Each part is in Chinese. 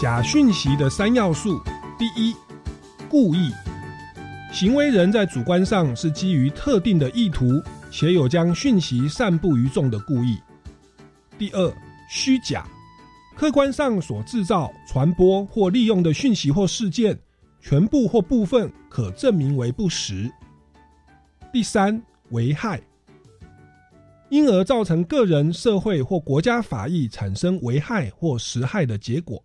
假讯息的三要素：第一，故意，行为人在主观上是基于特定的意图，且有将讯息散布于众的故意；第二，虚假，客观上所制造、传播或利用的讯息或事件，全部或部分可证明为不实；第三，危害，因而造成个人、社会或国家法益产生危害或实害的结果。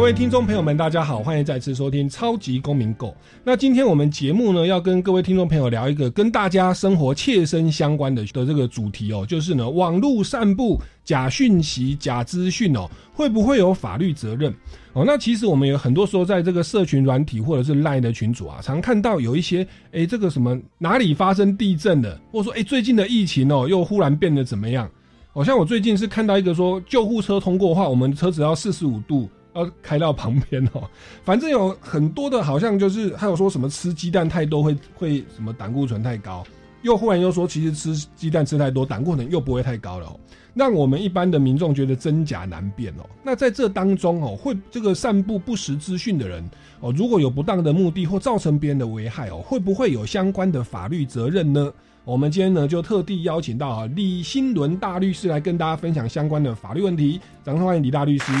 各位听众朋友们，大家好，欢迎再次收听《超级公民购》。那今天我们节目呢，要跟各位听众朋友聊一个跟大家生活切身相关的的这个主题哦，就是呢，网络散布假讯息、假资讯哦，会不会有法律责任？哦，那其实我们有很多时候在这个社群软体或者是 LINE 的群组啊，常看到有一些，哎，这个什么哪里发生地震了，或者说，哎，最近的疫情哦，又忽然变得怎么样？好像我最近是看到一个说，救护车通过的话，我们车子要四十五度。要开到旁边哦，反正有很多的，好像就是还有说什么吃鸡蛋太多会会什么胆固醇太高，又忽然又说其实吃鸡蛋吃太多胆固醇又不会太高了，让我们一般的民众觉得真假难辨哦。那在这当中哦，会这个散布不实资讯的人哦，如果有不当的目的或造成别人的危害哦，会不会有相关的法律责任呢？我们今天呢，就特地邀请到啊李新伦大律师来跟大家分享相关的法律问题。掌声欢迎李大律师！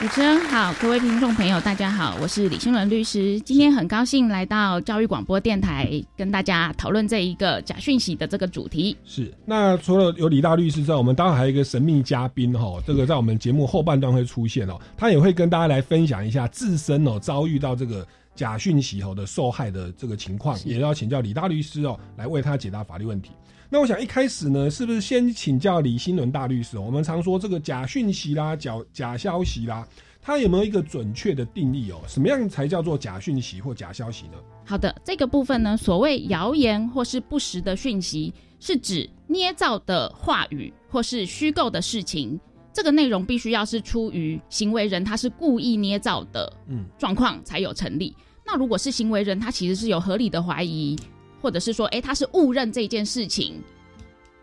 主持人好，各位听众朋友，大家好，我是李新伦律师。今天很高兴来到教育广播电台，跟大家讨论这一个假讯息的这个主题。是。那除了有李大律师之外，我们当然还有一个神秘嘉宾哈，这个在我们节目后半段会出现哦，他也会跟大家来分享一下自身哦遭遇到这个。假讯息后的受害的这个情况，也要请教李大律师哦，来为他解答法律问题。那我想一开始呢，是不是先请教李新伦大律师？我们常说这个假讯息啦、假假消息啦，它有没有一个准确的定义哦？什么样才叫做假讯息或假消息呢？好的，这个部分呢，所谓谣言或是不实的讯息，是指捏造的话语或是虚构的事情。这个内容必须要是出于行为人他是故意捏造的，嗯，状况才有成立。那如果是行为人他其实是有合理的怀疑，或者是说，哎，他是误认这件事情，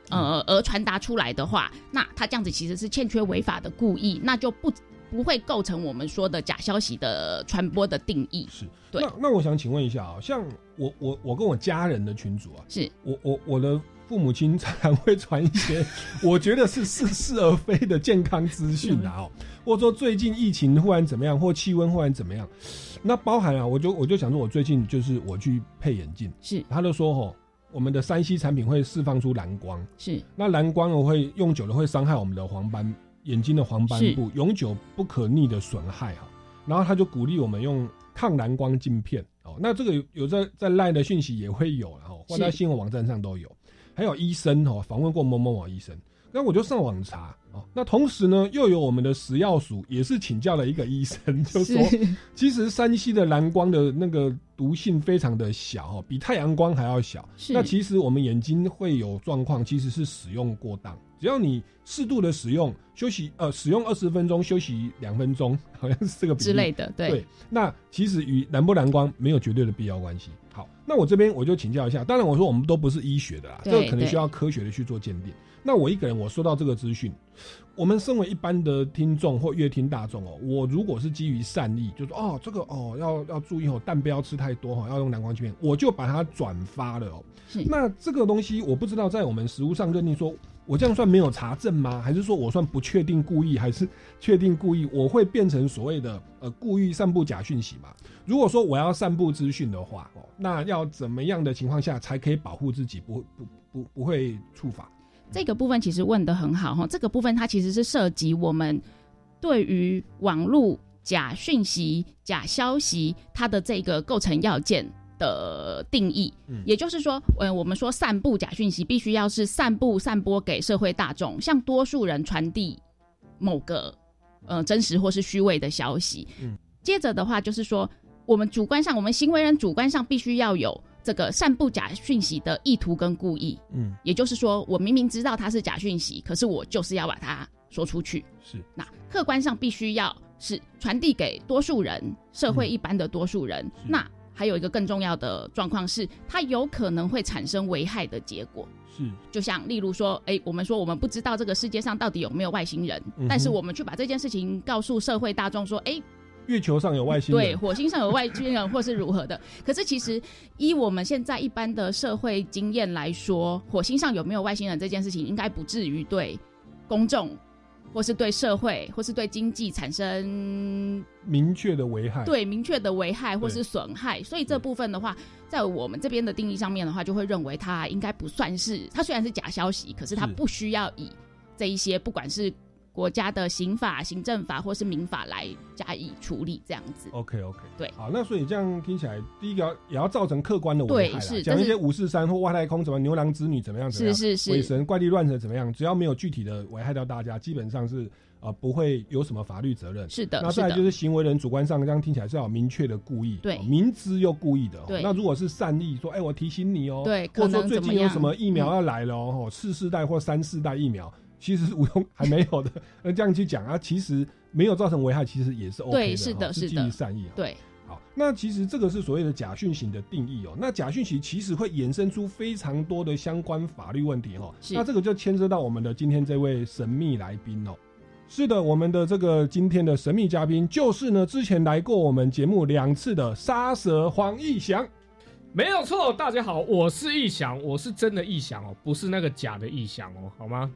呃，而传达出来的话，那他这样子其实是欠缺违法的故意，那就不不会构成我们说的假消息的传播的定义。是，对。那那我想请问一下啊，像我我我跟我家人的群组啊，是我我我的。父母亲常常会传一些我觉得是似是而非的健康资讯啊，哦，或者说最近疫情忽然怎么样，或气温忽然怎么样，那包含啊，我就我就想说，我最近就是我去配眼镜，是，他就说哦，我们的三 C 产品会释放出蓝光，是，那蓝光我会用久了会伤害我们的黄斑眼睛的黄斑部，永久不可逆的损害哈，然后他就鼓励我们用抗蓝光镜片哦。那这个有有在在 LINE 的讯息也会有，然后或在是新闻网站上都有。还有医生哦，访问过某某某医生，那我就上网查哦。那同时呢，又有我们的食药署也是请教了一个医生，就说其实山西的蓝光的那个毒性非常的小哦，比太阳光还要小。是那其实我们眼睛会有状况，其实是使用过当。只要你适度的使用，休息呃使用二十分钟，休息两分钟，好像是这个比例之类的，对，对，那其实与蓝不蓝光没有绝对的必要关系。好，那我这边我就请教一下，当然我说我们都不是医学的啦，这个可能需要科学的去做鉴定。那我一个人我收到这个资讯，我们身为一般的听众或乐听大众哦，我如果是基于善意，就说哦这个哦要要注意哦，蛋不要吃太多哈、要用蓝光镜片，我就把它转发了哦。那这个东西我不知道在我们实物上认定说，我这样算没有查证吗？还是说我算不确定故意，还是 确定故意？我会变成所谓的呃故意散布假讯息嘛？如果说我要散布资讯的话，哦，那要怎么样的情况下才可以保护自己不不不不会触法？这个部分其实问的很好哈，这个部分它其实是涉及我们对于网络假讯息、假消息它的这个构成要件的定义。嗯也就是说，呃，我们说散布假讯息必须要是散布、散播给社会大众，向多数人传递某个呃真实或是虚伪的消息。嗯，接着的话就是说，我们主观上，我们行为人主观上必须要有这个散布假讯息的意图跟故意。嗯，也就是说，我明明知道它是假讯息，可是我就是要把它说出去。是那客观上必须要是传递给多数人，社会一般的多数人。是那还有一个更重要的状况是，它有可能会产生危害的结果。是就像例如说，哎，我们说我们不知道这个世界上到底有没有外星人，嗯但是我们去把这件事情告诉社会大众说，哎，月球上有外星人对，火星上有外星人或是如何的。可是其实依我们现在一般的社会经验来说，火星上有没有外星人这件事情，应该不至于对公众。或是对社会，或是对经济产生明确的危害。对明确的危害或是损害，所以这部分的话，在我们这边的定义上面的话，就会认为它应该不算是，它虽然是假消息，可是它不需要以这一些不管是国家的刑法、行政法或是民法来加以处理，这样子。OK OK，对。好，那所以这样听起来，第一个要也要造成客观的危害啦对是讲一些五四三或外太空怎么牛郎织女怎么样怎么样，是是是，鬼神怪力乱神怎么样，只要没有具体的危害到大家，基本上是呃不会有什么法律责任。是的，那再来就是行为人主观上，这样听起来是要有明确的故意，对。哦明知又故意的哦。对。那如果是善意，说，哎，我提醒你哦，对可或者说最近有什么疫苗要来了哦，次世代或三世代疫苗，其实是无用还没有的，那这样去讲啊，其实没有造成危害，其实也是 OK 对的，是的是的哦是基于善意哦。对，好，那其实这个是所谓的假讯息的定义哦。那假讯息其实会衍生出非常多的相关法律问题哦。是那这个就牵涉到我们的今天这位神秘来宾哦。是的，我们的这个今天的神秘嘉宾就是呢，之前来过我们节目两次的杀蛇黄义翔。没有错，大家好，我是义翔，我是真的义翔哦，不是那个假的义翔哦，好吗？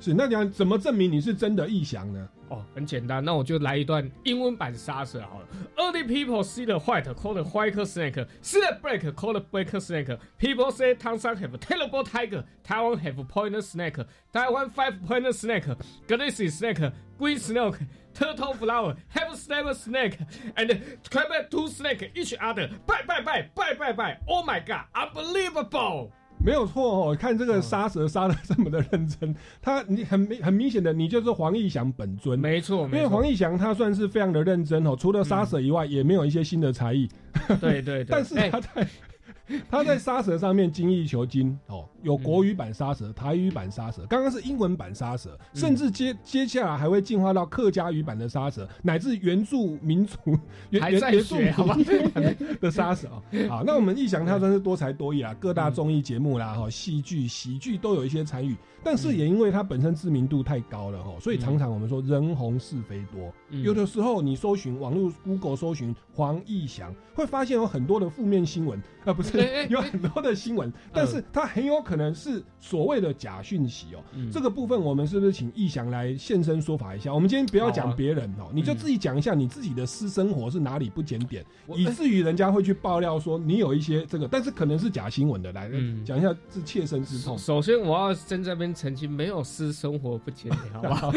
是，那你要怎么证明你是真的义祥呢？哦，很简单，那我就来一段英文版杀蛇好了。Early people see the white called the white snake, see the black called the black snake. People say Tangshan have terrible tiger, Taiwan have poisonous snake, Taiwan five poisonous snake, galaxy snake, green snake, turtle flower, have snake snake, and crab two snake each other. Bye bye bye bye bye bye. Oh my god, unbelievable! 没有错哦，看这嗯。个杀蛇杀的这么的认真，他你很明很明显的，你就是黄义翔本尊。没错，因为黄义翔他算是非常的认真哦，除了杀蛇以外，也没有一些新的才艺。对对对，但是哎。他在、他在杀蛇上面精益求精哦，有国语版杀蛇、台语版杀蛇，刚刚是英文版杀蛇，嗯。甚至接接下来还会进化到客家语版的杀蛇，乃至原住民族原还在原原住学好吧？民版的的杀蛇。啊。好，那我们义祥他真是多才多艺啊，各大综艺节目啦、哈戏剧、喜剧都有一些参与，但是也因为他本身知名度太高了哈，所以常常我们说人红是非多。嗯。有的时候你搜寻网络 Google 搜寻黄义祥，会发现有很多的负面新闻，啊不是有很多的新闻，但是他很有可能是所谓的假讯息哦。嗯这个部分我们是不是请易翔来现身说法一下？我们今天不要讲别人哦，你就自己讲一下你自己的私生活是哪里不检点，我以至于人家会去爆料说你有一些这个，但是可能是假新闻的，来嗯讲一下是切身之痛。首先，我要在这边澄清，没有私生活不检点，好不好？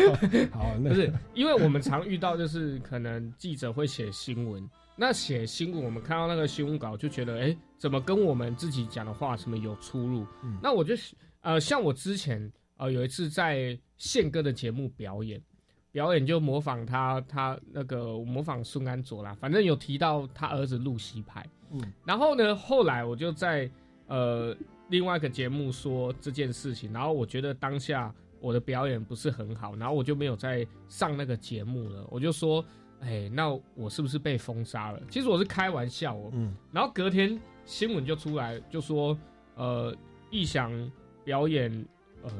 好，那不是，因为我们常遇到，就是可能记者会写新闻，那写新闻，我们看到那个新闻稿就觉得，哎、怎么跟我们自己讲的话什么有出入？嗯那我就呃，像我之前呃有一次在宪哥的节目表演，表演就模仿他他那个模仿孙安佐啦，反正有提到他儿子露西派。嗯然后呢，后来我就在呃另外一个节目说这件事情，然后我觉得当下我的表演不是很好，然后我就没有再上那个节目了。我就说，哎，那我是不是被封杀了？其实我是开玩笑哦。嗯然后隔天新闻就出来，就说呃，易翔表演呃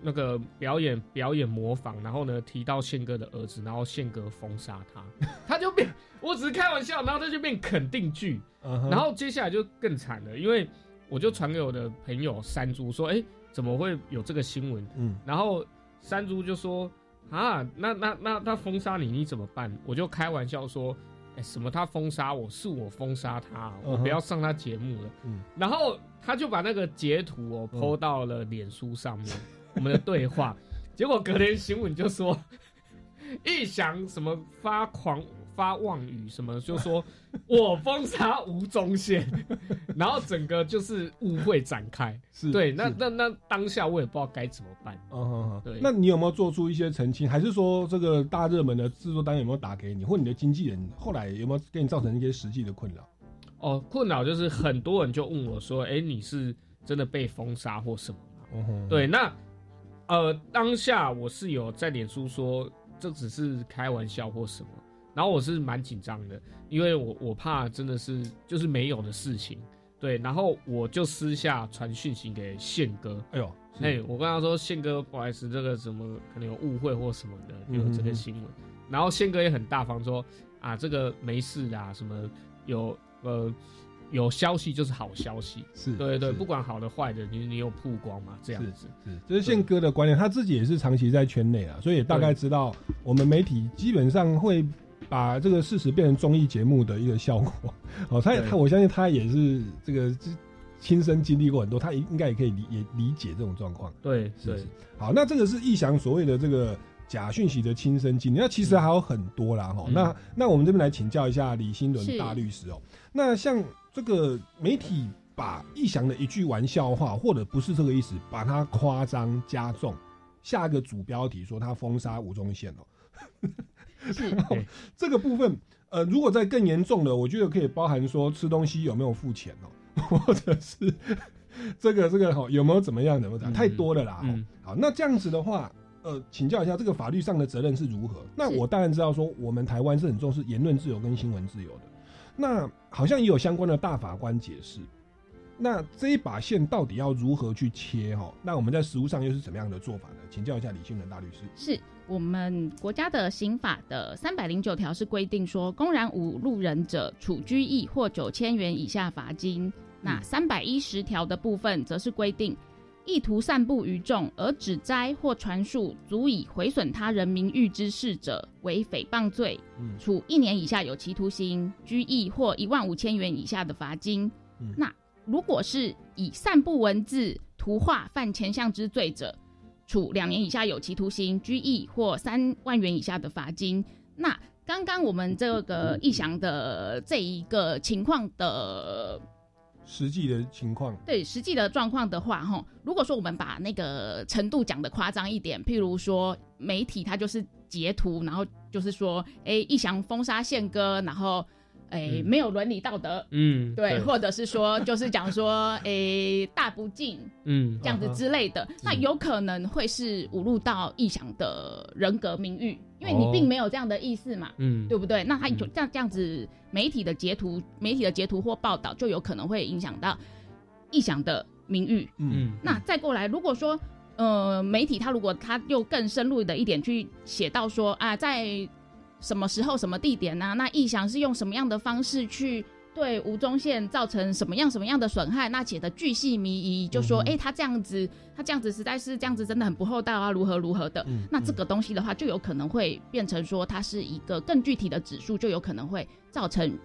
那个表演表演模仿，然后呢提到宪哥的儿子，然后宪哥封杀他，他就变，我只是开玩笑，然后他就变肯定句。然后接下来就更惨了，因为我就传给我的朋友山猪说，哎，怎么会有这个新闻？嗯然后山猪就说啊，那那那他封杀你，你怎么办？我就开玩笑说，哎，什么他封杀我，是我封杀他，我不要上他节目了。嗯然后他就把那个截图哦嗯 PO 到了脸书上面，我们的对话。结果隔天新闻就说，一翔什么发狂发妄语什么，就说 我封杀吴宗宪，然后整个就是误会展开。是对，那是那那当下我也不知道该怎么办。嗯对那你有没有做出一些澄清？还是说这个大热门的制作单位有没有打给你，或你的经纪人后来有没有给你造成一些实际的困扰？哦，困扰就是很多人就问我说：“哎、你是真的被封杀或什么吗嗯，？”对，那呃，当下我是有在脸书说这只是开玩笑或什么，然后我是蛮紧张的，因为我我怕真的是就是没有的事情。对，然后我就私下传讯息给宪哥，哎呦，是。嘿，我跟他说，宪哥，不好意思，这个什么可能有误会或什么的，嗯有这个新闻。然后宪哥也很大方说，啊，这个没事啦，什么有呃有消息就是好消息，是，对对，不管好的坏的，你你有曝光嘛，这样子。是，这是宪哥的观念，他自己也是长期在圈内啊，所以也大概知道我们媒体基本上会把这个事实变成综艺节目的一个效果。哦，他也他，我相信他也是这个亲身经历过很多，他应该也可以理也理解这种状况。对对是是，好，那这个是易翔所谓的这个假讯息的亲身经历，那其实还有很多啦哈、嗯那那我们这边来请教一下李新伦大律师哦。那像这个媒体把易翔的一句玩笑话，或者不是这个意思，把它夸张加重，下个主标题说他封杀吴宗宪哦。这个部分，呃，如果在更严重的，我觉得可以包含说吃东西有没有付钱哦，或者是这个这个哈有没有怎么样怎么样，嗯太多了啦。嗯好，那这样子的话，呃，请教一下这个法律上的责任是如何？那我当然知道说，我们台湾是很重视言论自由跟新闻自由的。那好像也有相关的大法官解释。那这一把线到底要如何去切？哈，那我们在实务上又是怎么样的做法呢？请教一下李新仁大律师。是我们国家的刑法的三百零九条是规定说，公然侮辱人者，处拘役或九千元以下罚金。那三百一十条的部分则是规定，意图散布于众而指摘或传述足以毁损他人名誉之事者，为诽谤罪，嗯处一年以下有期徒刑、拘役或一万五千元以下的罚金。嗯那如果是以散布文字、图画犯前项之罪者，处两年以下有期徒刑、拘役或三万元以下的罚金。那刚刚我们这个义祥的这一个情况的实际的情况，对实际的状况的话，哈，如果说我们把那个程度讲的夸张一点，譬如说媒体它就是截图，然后就是说，哎，义祥封杀宪哥，然后，哎，嗯。没有伦理道德，嗯，对，或者是说就是讲说，哎，大不敬嗯。这样子之类的，那有可能会是侮辱到臆想的人格名誉，因为你哦。并没有这样的意思嘛。嗯。对不对？那他就嗯。这样这样子，媒体的截图、媒体的截图或报道，就有可能会影响到臆想的名誉。嗯嗯。那再过来，如果说呃，媒体他如果他又更深入的一点去写到说啊，在什么时候、什么地点呢、那臆想是用什么样的方式去对吴宗宪造成什么样什么样的损害？那写的巨细靡遗，就说哎、他这样子，他这样子实在是这样子，真的很不厚道啊，如何如何的。嗯那这个东西的话，就有可能会变成说它是一个更具体的指数，就有可能会造成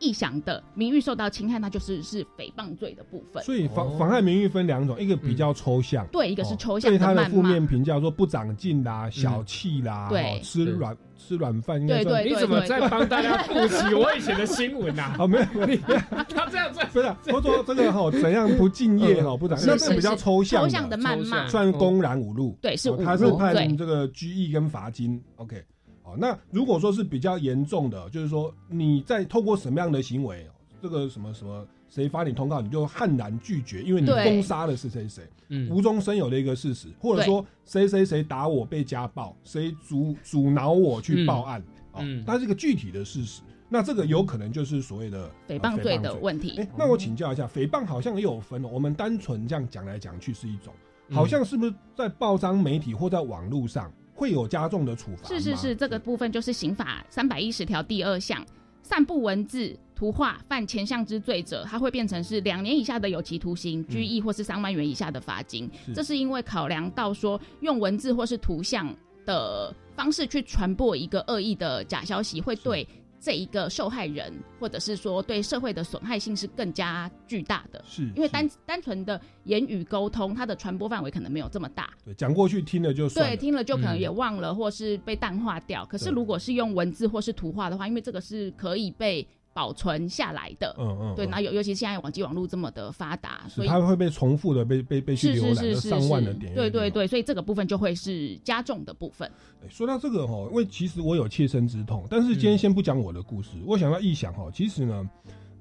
臆想的名誉受到侵害，那就是是诽谤罪的部分。所以妨哦。妨害名誉分两种，一个比较抽象，对，一个是哦。抽象对他的负面，评价说不长进啦、小气啦，对哦吃软吃软饭，对对你怎么在帮大家复习我以前的新闻呐？哦，没有，没有。他这样子，不是，我说这个哈怎样不敬业哈，不长，是那这个比较抽象抽象的谩骂，算公然侮辱，对，是他是判，这个拘役跟罚金，OK，好，那如果说是比较严重的，就是说你在透过什么样的行为，这个什么什么，谁发你通告，你就悍然拒绝，因为你封杀的是谁谁，嗯无中生有的一个事实，或者说谁谁谁打我被家暴，谁阻阻挠我去报案，哦嗯，它是一个具体的事实，那这个有可能就是所谓的诽谤罪的。问题哎、。那我请教一下，诽谤好像也有分哦。我们单纯这样讲来讲去是一种，嗯好像是不是在报章媒体或在网络上会有加重的处罚？是是是，，这个部分就是刑法三百一十条第二项，散布文字、图画犯前项之罪者，它会变成是两年以下的有期徒刑、拘役或是三万元以下的罚金。是。这是因为考量到说用文字或是图像的方式去传播一个恶意的假消息，会对这一个受害人或者是说对社会的损害性是更加巨大的。是是因为单单纯的言语沟通，它的传播范围可能没有这么大。对讲过去听了就算对，了。听了就可能嗯也忘了，或是被淡化掉。可是如果是用文字或是图画的话，因为这个是可以被保存下来的。嗯嗯，对，嗯那尤尤其是现在网际网络这么的发达，所以它会被重复的被被被去浏览，上万的点，对对。对，所以这个部分就会是加重的部分。对说到这个哈，因为其实我有切身之痛，但是今天嗯先不讲我的故事，我想要臆想哈，其实呢，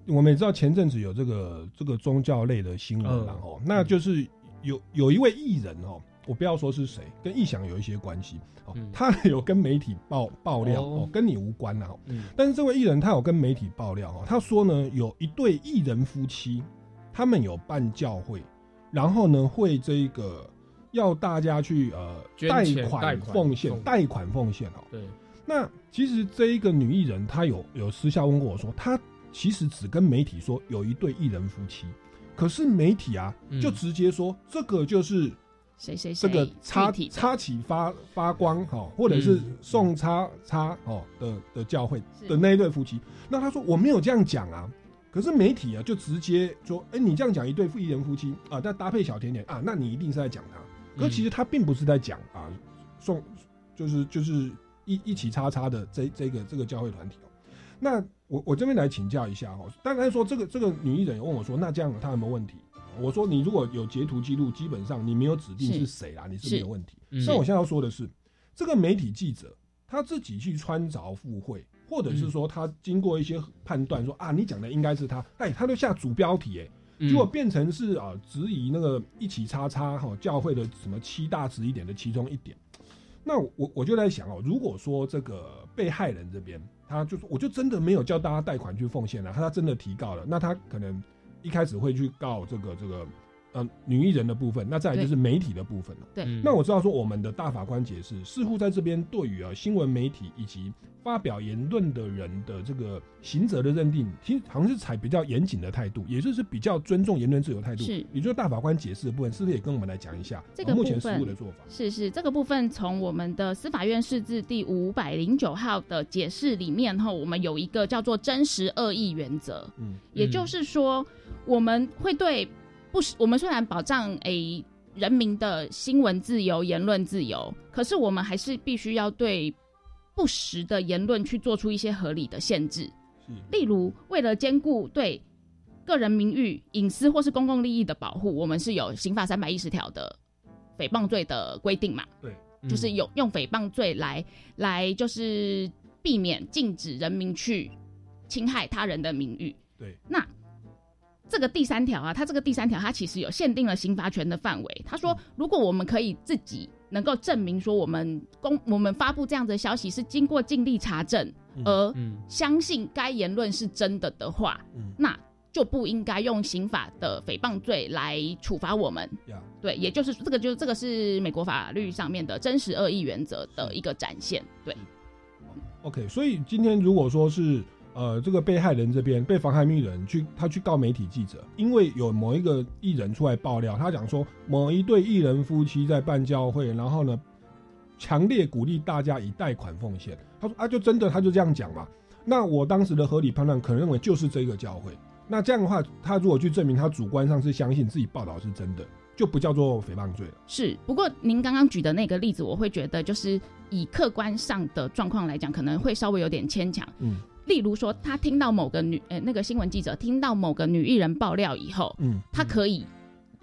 我们也知道前阵子有这个这个宗教类的新闻嗯然后那就是有有一位艺人哦，我不要说是谁，跟臆想有一些关系哦嗯，他有跟媒体爆爆料哦。哦，跟你无关啊。但是这位艺人他有跟媒体爆料哦，他说呢，有一对艺人夫妻，他们有办教会，然后呢会这个要大家去呃捐款款奉献奉贷款奉献哦。对，那其实这一个女艺人，她有有私下问过我说，她其实只跟媒体说有一对艺人夫妻，可是媒体啊嗯。就直接说这个就是谁谁谁这个插具体的插起发发光哈，或者是嗯送叉叉哦的的教会的那一对夫妻。那他说我没有这样讲啊，可是媒体啊就直接说，哎、你这样讲一对艺人夫妻啊，但搭配小甜甜啊，那你一定是在讲他。可其实他并不是在讲啊，送就是就是一一起叉叉的这这个这个教会团体哦。那我我这边来请教一下哦，当然说这个这个女艺人也问我说，那这样他有没有问题？我说你如果有截图记录，基本上你没有指定是是谁啦，你是没有问题。嗯那我现在要说的是，这个媒体记者他自己去穿凿附会，或者是说他经过一些判断说啊，你讲的应该是他，哎，他就下主标题，哎，嗯结果变成是啊，质疑那个一起叉叉哈教会的什么七大指一点的其中一点。那我我就在想哦，如果说这个被害人这边，他就是我就真的没有叫大家贷款去奉献了，他真的提告了，那他可能一开始会去告这个这个呃女艺人的部分，那再来就是媒体的部分了。对嗯那我知道说，我们的大法官解释似乎在这边对于啊新闻媒体以及发表言论的人的这个刑责的认定，其实好像是采比较严谨的态度，也就是比较尊重言论自由态度。是也就是大法官解释的部分，是不是也跟我们来讲一下这个呃目前实务的做法？是是，这个部分从我们的司法院释字第五百零九号的解释里面后，我们有一个叫做真实恶意原则，嗯，也就是说，我们会对不，我们虽然保障诶人民的新闻自由、言论自由，可是我们还是必须要对不实的言论去做出一些合理的限制。是例如，为了兼顾对个人名誉、隐私或是公共利益的保护，我们是有刑法三百一十条的诽谤罪的规定嘛？对，嗯就是有用诽谤罪来来就是避免禁止人民去侵害他人的名誉。对，那这个第三条啊，它这个第三条它其实有限定了刑罚权的范围。他说，如果我们可以自己能够证明说我们公我们发布这样子的消息是经过尽力查证，嗯而嗯相信该言论是真的的话，嗯那就不应该用刑法的诽谤罪来处罚我们。呀，对，也就是这个，就是这个是美国法律上面的真实恶意原则的一个展现。对，OK，所以今天如果说是呃这个被害人这边被妨害名誉人去他去告媒体记者，因为有某一个艺人出来爆料，他讲说某一对艺人夫妻在办教会，然后呢强烈鼓励大家以贷款奉献。他说啊，就真的他就这样讲嘛。那我当时的合理判断可能认为就是这个教会。那这样的话，他如果去证明他主观上是相信自己报道是真的，就不叫做诽谤罪了。是，不过您刚刚举的那个例子，我会觉得就是以客观上的状况来讲，可能会稍微有点牵强。嗯例如说，他听到某个女呃那个新闻记者听到某个女艺人爆料以后，嗯，他可以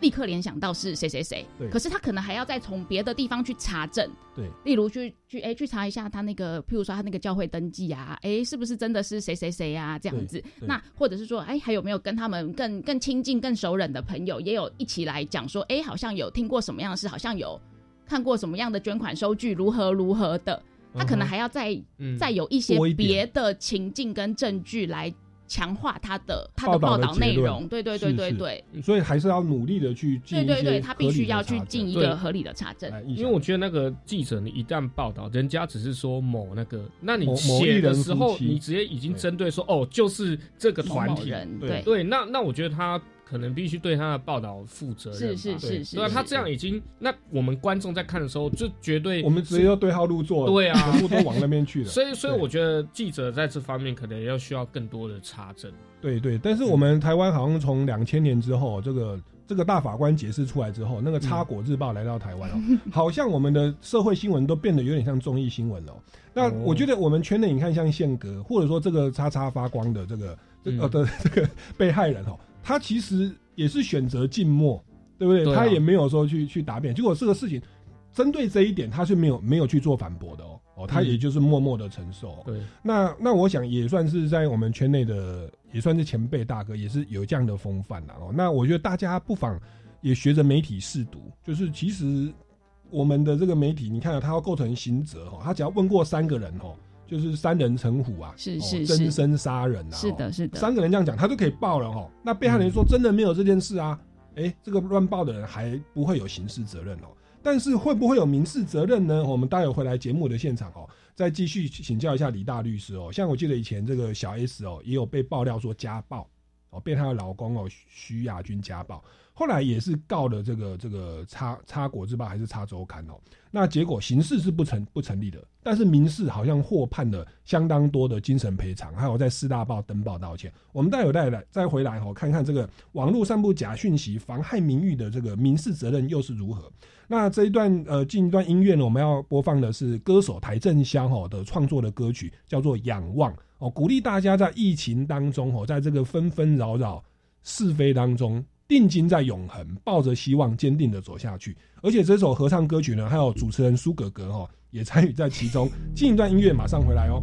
立刻联想到是谁谁谁对，可是他可能还要再从别的地方去查证，对，例如去去哎去查一下他那个，譬如说他那个教会登记啊，哎是不是真的是谁谁谁啊这样子？那或者是说，哎还有没有跟他们更更亲近、更熟稔的朋友，也有一起来讲说，哎好像有听过什么样的事，好像有看过什么样的捐款收据，如何如何的，他可能还要再、嗯再有一些别的情境跟证据来强化他的他的报道内容。对对对是是对。对。所以还是要努力的去进一些对对对，他必须要去合理的查证。进一个合理的查证。因为我觉得那个记者，你一旦报道，人家只是说某那个，那你写的时候，你直接已经针对说，哦，就是这个团体，对。对，对，那那我觉得他可能必须对他的报道负责任吧。是是是是，对啊，他这样已经，那我们观众在看的时候，就绝对我们直接要对号入座，对啊全部都往那边去了。所以所以我觉得记者在这方面可能要需要更多的查证。对对，但是我们台湾好像从两千年之后，这个这个大法官解释出来之后，那个《插果日报》来到台湾哦，好像我们的社会新闻都变得有点像综艺新闻哦。那哦我觉得我们圈内你看像宪哥，或者说这个叉叉发光的这个这嗯呃的这个被害人哦，他其实也是选择静默，对不对？对啊。他也没有说去去答辩，结果这个事情针对这一点，他是没有没有去做反驳的哦，哦，他嗯也就是默默的承受哦、对，那那我想也算是在我们圈内的，也算是前辈大哥，也是有这样的风范啦。哦，那我觉得大家不妨也学着媒体试读，就是其实我们的这个媒体，你看、啊、它要构成刑责哈，他只要问过三个人哦，就是三人成虎啊，哦是是是真身杀人啊，哦是的，是的，三个人这样讲，他都可以报了哈。那被害人说真的没有这件事啊，哎、这个乱报的人还不会有刑事责任哦。但是会不会有民事责任呢？我们待会回来节目的现场哦，再继续请教一下李大律师哦。像我记得以前这个小 S 哦，也有被爆料说家暴哦，被她的老公哦徐亚军家暴，后来也是告了这个这个插插果日报还是插周刊哦。那结果刑事是不成不成立的，但是民事好像获判了相当多的精神赔偿，还有在四大报登报道歉。我们待会再来再回来哦，看看这个网络散布假讯息妨害名誉的这个民事责任又是如何。那这一段呃进一段音乐呢，我们要播放的是歌手邰正宵哦的创作的歌曲，叫做《仰望》哦，鼓励大家在疫情当中哦，在这个纷纷扰扰是非当中。定睛在永恒，抱着希望，坚定的走下去。而且这首合唱歌曲呢，还有主持人苏格格哦，也参与在其中。进一段音乐，马上回来哦。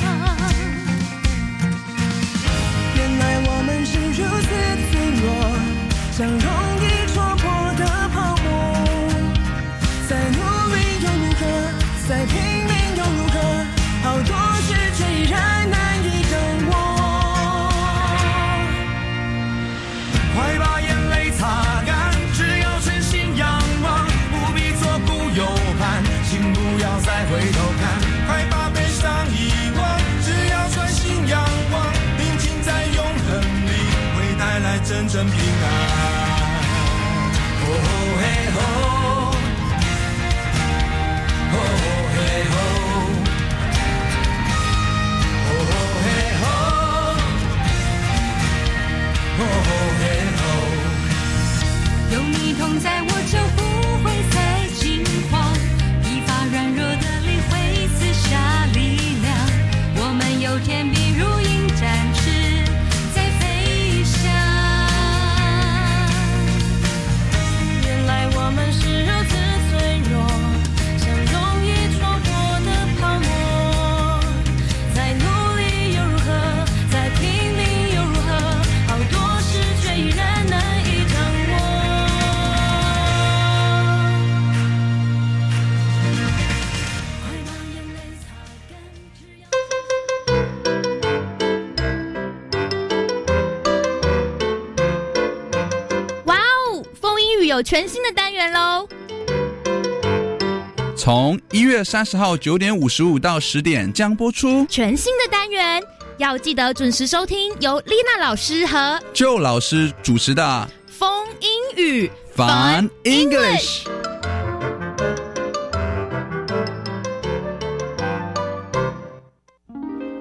原来我们是如此脆弱，相容真正平安。哦嘿吼，哦嘿吼，哦嘿吼，哦嘿吼。有你同在，我有全新的单元喽。从一月三十号九点五十五到十点将播出全新的单元，要记得准时收听，由丽娜老师和旧老师主持的风英语 Fun English。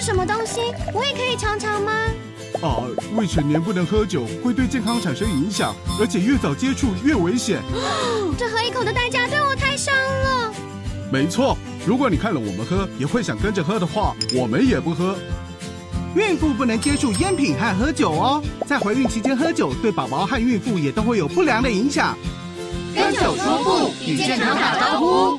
是什么东西？我也可以尝尝吗？啊，未成年不能喝酒，会对健康产生影响，而且越早接触越危险。这喝一口的代价对我太伤了。没错，如果你看了我们喝，也会想跟着喝的话，我们也不喝。孕妇不能接触烟品和喝酒哦，在怀孕期间喝酒，对宝宝和孕妇也都会有不良的影响。跟酒说不，与健康打招呼。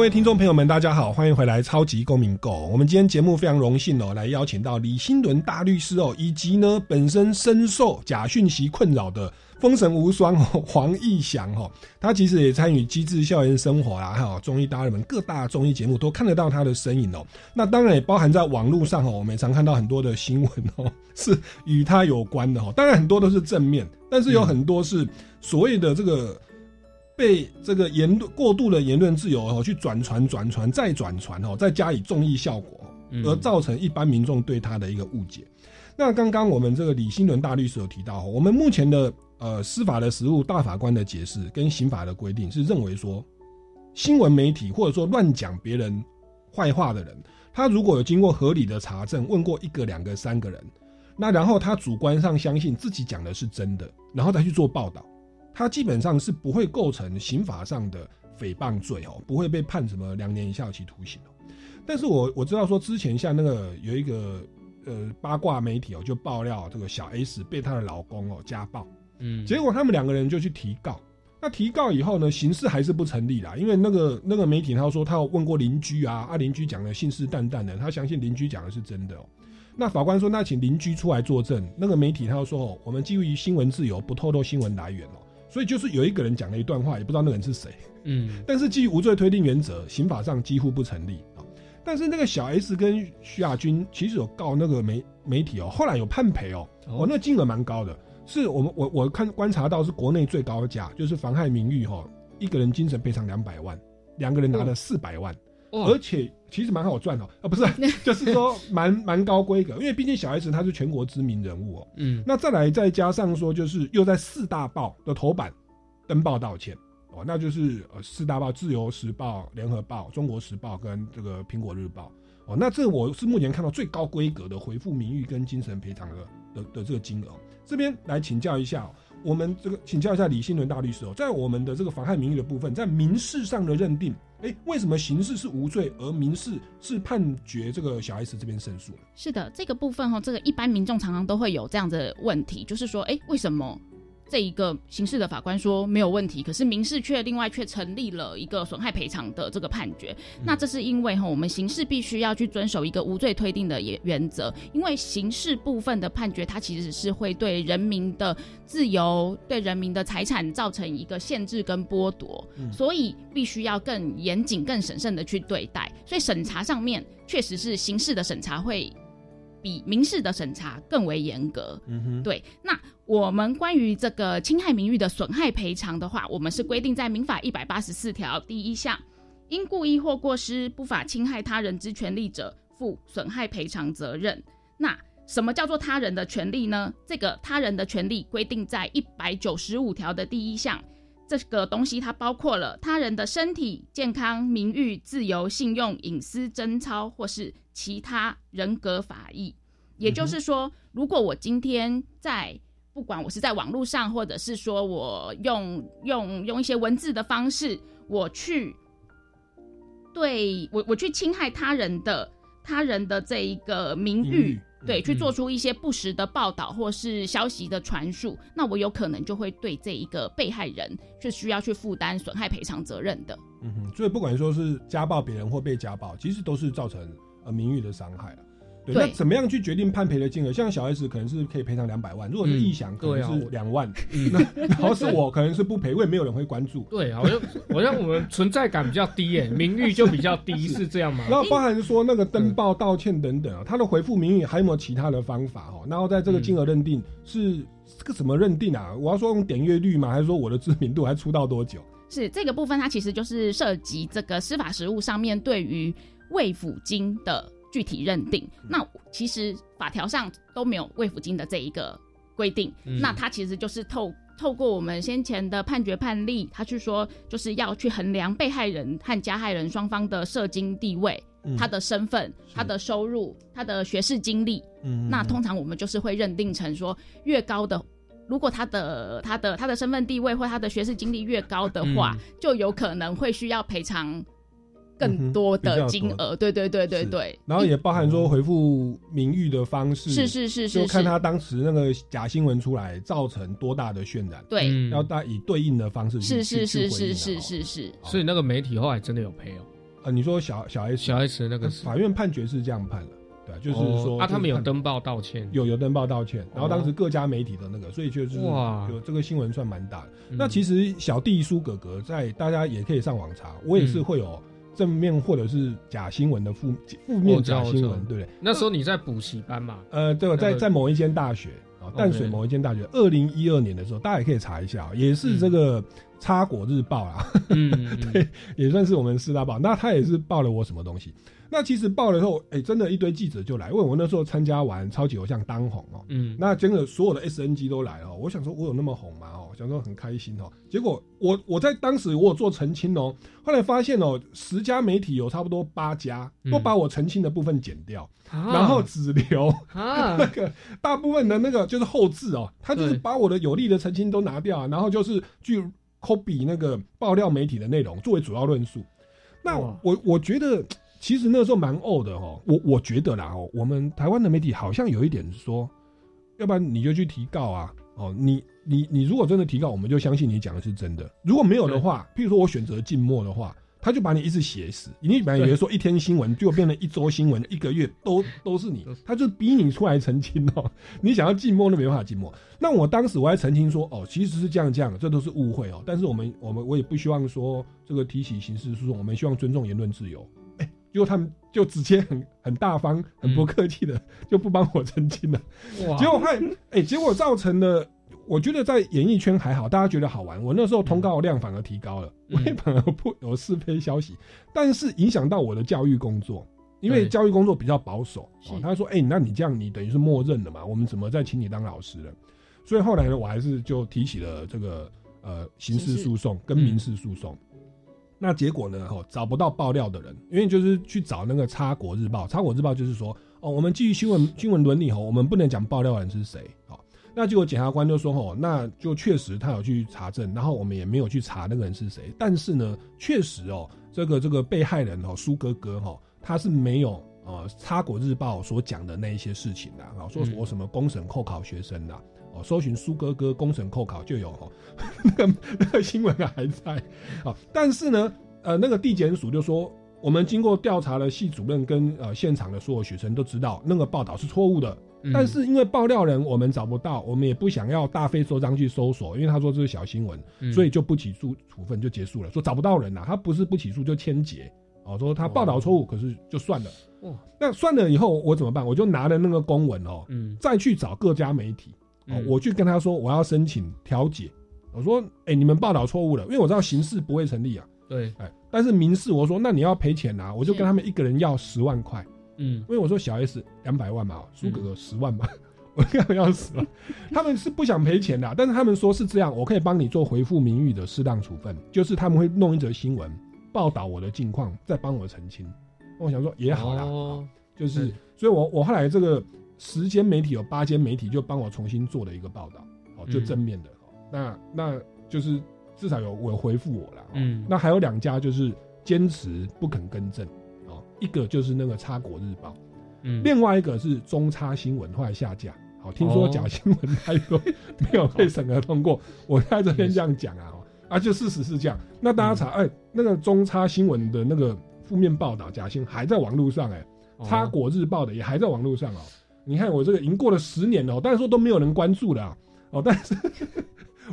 各位听众朋友们，大家好，欢迎回来《超级公民狗》。我们今天节目非常荣幸哦，来邀请到李新伦大律师哦，以及呢本身深受假讯息困扰的封神无双哦 黄义祥哦，他其实也参与《机智校园生活》啦，还有综艺大热门各大综艺节目都看得到他的身影哦。那当然也包含在网络上哦，我们也常看到很多的新闻哦，是与他有关的哦。当然很多都是正面，但是有很多是所谓的这个。被这个言论过度的言论自由哦，去转传、转传再转传哦，再加以综艺效果，而造成一般民众对他的一个误解。那刚刚我们这个李新伦大律师有提到，我们目前的呃司法的实务大法官的解释跟刑法的规定是认为说，新闻媒体或者说乱讲别人坏话的人，他如果有经过合理的查证，问过一个、两个、三个人，那然后他主观上相信自己讲的是真的，然后再去做报道。他基本上是不会构成刑法上的诽谤罪哦，不会被判什么两年以下有期徒刑哦。但是我我知道说之前像那个有一个呃八卦媒体哦，就爆料这个小 S 被她的老公哦家暴，嗯，结果他们两个人就去提告。那提告以后呢，刑事还是不成立啦，因为那个那个媒体他说他有问过邻居啊，啊邻居讲的信誓旦旦的，他相信邻居讲的是真的哦。那法官说，那请邻居出来作证。那个媒体他说哦，我们基于新闻自由，不透露新闻来源哦。所以就是有一个人讲了一段话，也不知道那个人是谁。嗯，但是基于无罪推定原则，刑法上几乎不成立。啊。但是那个小 S 跟徐亚军其实有告那个媒媒体哦，后来有判赔哦，哦，那金额蛮高的，是我们我我看观察到是国内最高价，就是妨害名誉哈，一个人精神赔偿两百万，两个人拿了四百万，而且其实蛮好赚哦，啊不是，就是说蛮蛮高规格，因为毕竟小 S 他是全国知名人物哦，嗯，那再来再加上说就是又在四大报的头版登报道歉。哦，那就是呃四大报《自由时报》《联合报》《中国时报》跟这个《苹果日报》哦，那这我是目前看到最高规格的回复名誉跟精神赔偿的的的这个金额。这边来请教一下，我们这个请教一下李新伦大律师哦，在我们的这个妨害名誉的部分，在民事上的认定，哎，为什么刑事是无罪，而民事是判决这个小 S 这边胜诉了？是的，这个部分哈，这个一般民众常常都会有这样的问题，就是说，哎，为什么？这一个刑事的法官说没有问题，可是民事却另外却成立了一个损害赔偿的这个判决。那这是因为哈，我们刑事必须要去遵守一个无罪推定的原原则，因为刑事部分的判决它其实是会对人民的自由、对人民的财产造成一个限制跟剥夺，所以必须要更严谨、更审慎的去对待。所以审查上面确实是刑事的审查会。比民事的审查更为严格，对。那我们关于这个侵害名誉的损害赔偿的话，我们是规定在民法一百八十四条第一项，因故意或过失不法侵害他人之权利者，负损害赔偿责任。那什么叫做他人的权利呢？这个他人的权利规定在一百九十五条的第一项。这个东西它包括了他人的身体健康、名誉、自由、信用、隐私、贞操，或是其他人格法益。也就是说，如果我今天在不管我是在网络上，或者是说我用用用一些文字的方式，我去对我我去侵害他人的他人的这一个名誉。对，去做出一些不实的报道或是消息的传述，那我有可能就会对这一个被害人是需要去负担损害赔偿责任的。嗯哼，所以不管说是家暴别人或被家暴，其实都是造成呃名誉的伤害了。对，那怎么样去决定判赔的金额？像小 S 可能是可以赔偿两百万，如果是异想可能是两万，那 然后是我可能是不赔，因为没有人会关注。对，好像好像我们存在感比较低耶，名誉就比较低，是这样吗？然后包含说那个登报道歉等等啊，他的回复名誉还有没有其他的方法哦？然后在这个金额认定是这个怎么认定啊？我要说用点阅率吗？还是说我的知名度还出道多久？是这个部分，它其实就是涉及这个司法实务上面对于慰抚金的。具体认定，那其实法条上都没有慰抚金的这一个规定，那他其实就是透透过我们先前的判决判例，他去说就是要去衡量被害人和加害人双方的社经地位、他的身份、他的收入、他的学士经历，那通常我们就是会认定成说越高的，如果他的他的他的身份地位或他的学士经历越高的话，就有可能会需要赔偿。更多的金额，对对对对对，然后也包含说回复名誉的方式，是是是是，就看他当时那个假新闻出来造成多大的渲染，对，要大以对应的方式是是是是是是是，所以那个媒体后来真的有赔哦，呃，你说小小 S 小 S 那个法院判决是这样判的，对，就是说啊，他们有登报道歉，有有登报道歉，然后当时各家媒体的那个，所以就是哇，有这个新闻算蛮大的。那其实小弟苏哥哥在大家也可以上网查，我也是会有。正面或者是假新闻的负负面假新闻，对不对？那时候你在补习班嘛？呃，对，在在某一间大学啊，淡水某一间大学，二零一二年的时候，大家也可以查一下，也是这个《插果日报》啦，嗯，对，也算是我们四大报。那他也是报了我什么东西？那其实报了以后，哎，真的，一堆记者就来问我。那时候参加完超级偶像当红哦，嗯，那真的所有的 SNG 都来了。我想说，我有那么红吗？哦，想说很开心哦。结果我我在当时我有做澄清哦，后来发现哦，十家媒体有差不多八家都把我澄清的部分剪掉，然后只留 那个大部分的那个就是后置哦，他就是把我的有利的澄清都拿掉，然后就是去 copy 那个爆料媒体的内容作为主要论述。那我我觉得。其实那时候蛮呕的哦，我我觉得啦哦，我们台湾的媒体好像有一点说，要不然你就去提告啊哦，你你你如果真的提告，我们就相信你讲的是真的；如果没有的话，譬如说我选择静默的话，他就把你一直写死。你本来以为说一天新闻就变成一周新闻，一个月都 都是你，他就逼你出来澄清哦。你想要静默都没办法静默。那我当时我还澄清说哦，其实是这样这样，这都是误会哦。但是我们我们我也不希望说这个提起刑事诉讼，我们希望尊重言论自由。结果他们就直接很很大方、很不客气的就不帮我澄清了。结果害哎，结果造成了，我觉得在演艺圈还好，大家觉得好玩。我那时候通告量反而提高了，我也反而不有是非消息，但是影响到我的教育工作，因为教育工作比较保守。他说：“哎，那你这样，你等于是默认了嘛？我们怎么再请你当老师了？”所以后来呢，我还是就提起了这个呃刑事诉讼跟民事诉讼。那结果呢？哦，找不到爆料的人，因为就是去找那个《插国日报》，《插国日报》就是说，哦，我们基于新闻新闻伦理，哦，我们不能讲爆料人是谁，好，那结果检察官就说，哦，那就确实他有去查证，然后我们也没有去查那个人是谁，但是呢，确实哦，这个这个被害人哦，苏哥哥哈，他是没有呃《插果日报》所讲的那一些事情的，啊，说我什么公审扣考学生的。哦，搜寻苏哥哥公审扣考就有哦，那个那个新闻还在啊。但是呢，呃，那个地检署就说，我们经过调查了，系主任跟呃现场的所有学生都知道那个报道是错误的。但是因为爆料人我们找不到，我们也不想要大费周章去搜索，因为他说这是小新闻，所以就不起诉处分就结束了。说找不到人呐，他不是不起诉就签结。哦，说他报道错误，可是就算了。哦那算了以后我怎么办？我就拿了那个公文哦，嗯，再去找各家媒体。哦嗯，我去跟他说我要申请调解，我说，哎、你们报道错误了，因为我知道刑事不会成立啊，对，哎，但是民事我说那你要赔钱啊，我就跟他们一个人要十万块，嗯。因为我说小 S 两百万嘛，苏哥哥十万嘛，我跟他们要死了，他们是不想赔钱的啊，但是他们说是这样，我可以帮你做回复名誉的适当处分，就是他们会弄一则新闻报道我的近况，再帮我澄清。我想说也好啦，哦就是对，所以我我后来这个十间媒体有八间媒体就帮我重新做了一个报道，哦，就嗯。正面的，哦那那就是至少有我回复我了，哦嗯。那还有两家就是坚持不肯更正，哦，一个就是那个插果日报，嗯另外一个是中差新闻，后来下架。好，听说哦假新闻太多没有被审核通过？我在这边这样讲啊，哦啊，就事实是这样。那大家查，嗯哎，那个中差新闻的那个负面报道假新闻还在网络上，哎，哦插果日报的也还在网络上哦。你看我这个已经过了十年了哦，但是说都没有人关注了啊哦，但是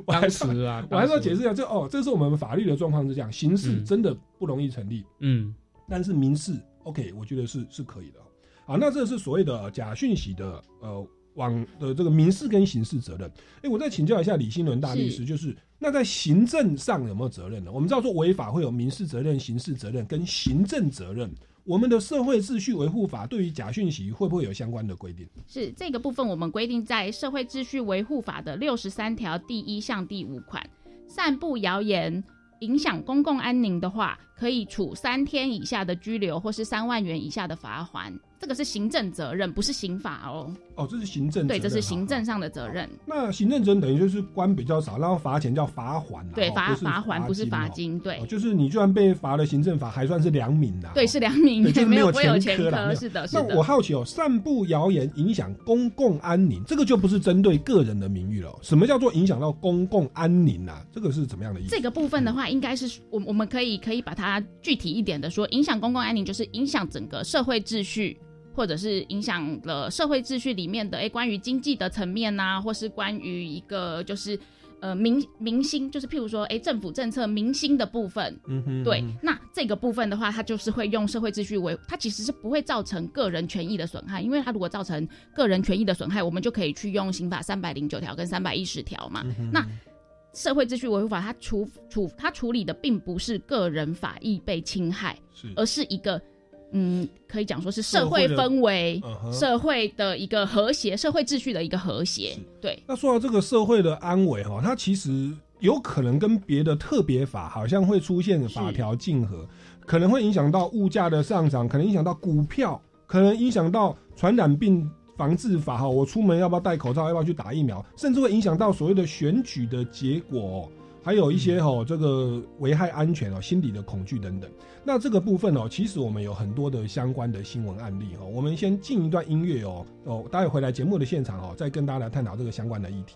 我 还当是时啊，我还是要解释一下，这哦，这是我们法律的状况是这样，刑事嗯真的不容易成立，嗯但是民事 OK，我觉得是是可以的。好，那这是所谓的假讯息的呃网的这个民事跟刑事责任。哎，我再请教一下李新伦大律师，是就是那在行政上有没有责任呢？我们知道说违法会有民事责任、刑事责任跟行政责任。我们的社会秩序维护法对于假讯息会不会有相关的规定？是这个部分，我们规定在《社会秩序维护法》的六十三条第一项第五款，散布谣言影响公共安宁的话，可以处三天以下的拘留或是三万元以下的罚款。这个是行政责任，不是刑法哦。哦，这是行政责对，这是行政上的责任。那行政责任等于就是官比较少，然后罚钱叫罚款啦，对，罚哦不是罚款不是罚金，对哦，就是你就算被罚了行政法，还算是良民啦。对，是良民对，，就是没有前前科啦。没科，有是的，那我。好奇哦，散布谣言影响公共安宁，这个就不是针对个人的名誉了哦。什么叫做影响到公共安宁啊？这个是怎么样的意思？这个部分的话，应该是我我们可以可以把它具体一点的说，影响公共安宁就是影响整个社会秩序，或者是影响了社会秩序里面的诶关于经济的层面呐、或是关于一个就是呃明明星，就是譬如说诶政府政策明星的部分。嗯哼对，那这个部分的话，它就是会用社会秩序为，它其实是不会造成个人权益的损害，因为它如果造成个人权益的损害，我们就可以去用刑法三百零九条跟三百一十条嘛。那社会秩序维护法它处处它处理的并不是个人法益被侵害，是而是一个嗯，可以讲说是社会氛围、社会的一个和谐、社会秩序的一个和谐。对，那说到这个社会的安危哈，它其实有可能跟别的特别法好像会出现法条竞合，可能会影响到物价的上涨，可能影响到股票，可能影响到传染病防治法哈，我出门要不要戴口罩，要不要去打疫苗，甚至会影响到所谓的选举的结果哦。还有一些哦，这个危害安全哦，心理的恐惧等等。那这个部分哦，其实我们有很多的相关的新闻案例哦。我们先进一段音乐哦，哦，待会回来节目的现场哦，再跟大家来探讨这个相关的议题。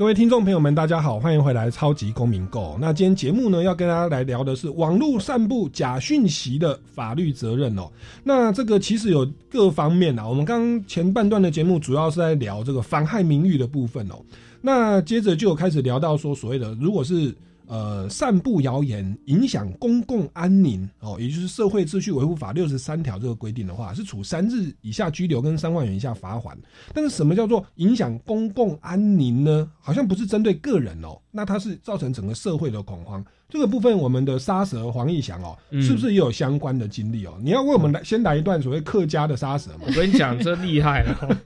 各位听众朋友们，大家好，欢迎回来《超级公民购》。那今天节目呢，要跟大家来聊的是网络散布假讯息的法律责任哦。那这个其实有各方面啊，我们刚前半段的节目主要是在聊这个妨害名誉的部分哦。那接着就有开始聊到说，所谓的如果是呃散布谣言影响公共安宁哦，也就是社会秩序维护法六十三条这个规定的话，是处三日以下拘留跟三万元以下罚款。但是什么叫做影响公共安宁呢？好像不是针对个人哦，那它是造成整个社会的恐慌。这个部分，我们的杀蛇黄义祥哦，嗯是不是也有相关的经历哦？你要为我们来先来一段所谓客家的杀蛇嘛？我跟你讲，真厉害了哦，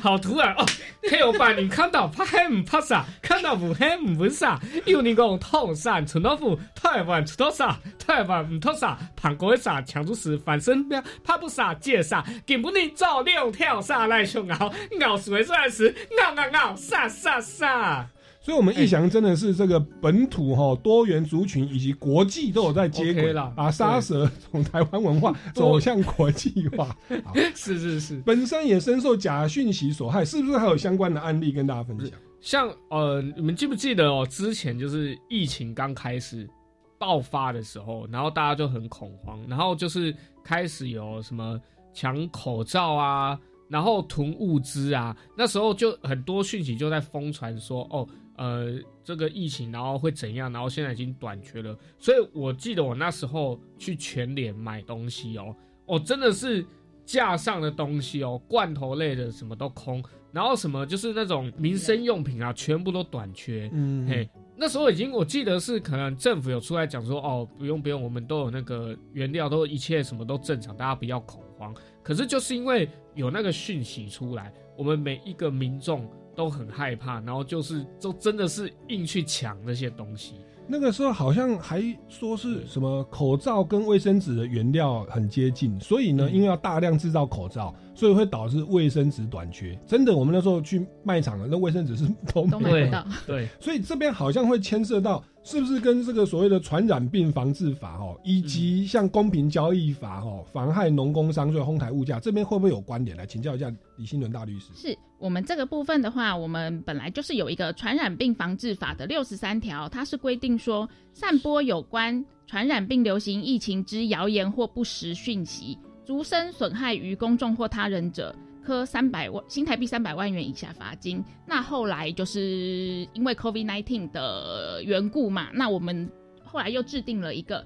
好突然哦！黑老板，你看到怕黑唔怕啥？看到唔黑唔本啥？有你讲痛散存到付，台湾出到啥？台湾唔脱啥？旁国的啥？抢住时反身标，怕不啥借啥？根本你照亮跳啥来熊熬，熬水算时，熬熬熬，杀杀杀！所以，我们义祥真的是这个本土哈、多元族群以及国际都有在接轨 OK 啦把杀蛇从台湾文化 走向国际化。是是是，本身也深受假讯息所害，是不是还有相关的案例跟大家分享？像呃，你们记不记得哦？之前就是疫情刚开始爆发的时候，然后大家就很恐慌，然后就是开始有什么抢口罩啊，然后囤物资啊，那时候就很多讯息就在疯传说，哦，呃，这个疫情然后会怎样，然后现在已经短缺了。所以我记得我那时候去全联买东西哦，哦，真的是架上的东西哦，罐头类的什么都空，然后什么就是那种民生用品啊，全部都短缺。嗯，嘿，那时候已经我记得是可能政府有出来讲说，哦，不用不用，我们都有那个原料，都一切什么都正常，大家不要恐慌。可是就是因为有那个讯息出来，我们每一个民众都很害怕，然后就是就真的是硬去抢那些东西。那个时候好像还说是什么口罩跟卫生纸的原料很接近，所以呢，因为要大量制造口罩，所以会导致卫生纸短缺。真的，我们那时候去卖场了，那卫生纸是 都都买不到。对，所以这边好像会牵涉到是不是跟这个所谓的传染病防治法哦，以及像公平交易法哦，妨害农工商税、哄抬物价这边会不会有关联？来请教一下李新伦大律师。是我们这个部分的话，我们本来就是有一个传染病防治法的六十三条，它是规定说，散播有关传染病流行疫情之谣言或不实讯息，足生损害于公众或他人者，科三百万新台币三百万元以下罚金。那后来就是因为 COVID nineteen 的缘故嘛，那我们后来又制定了一个。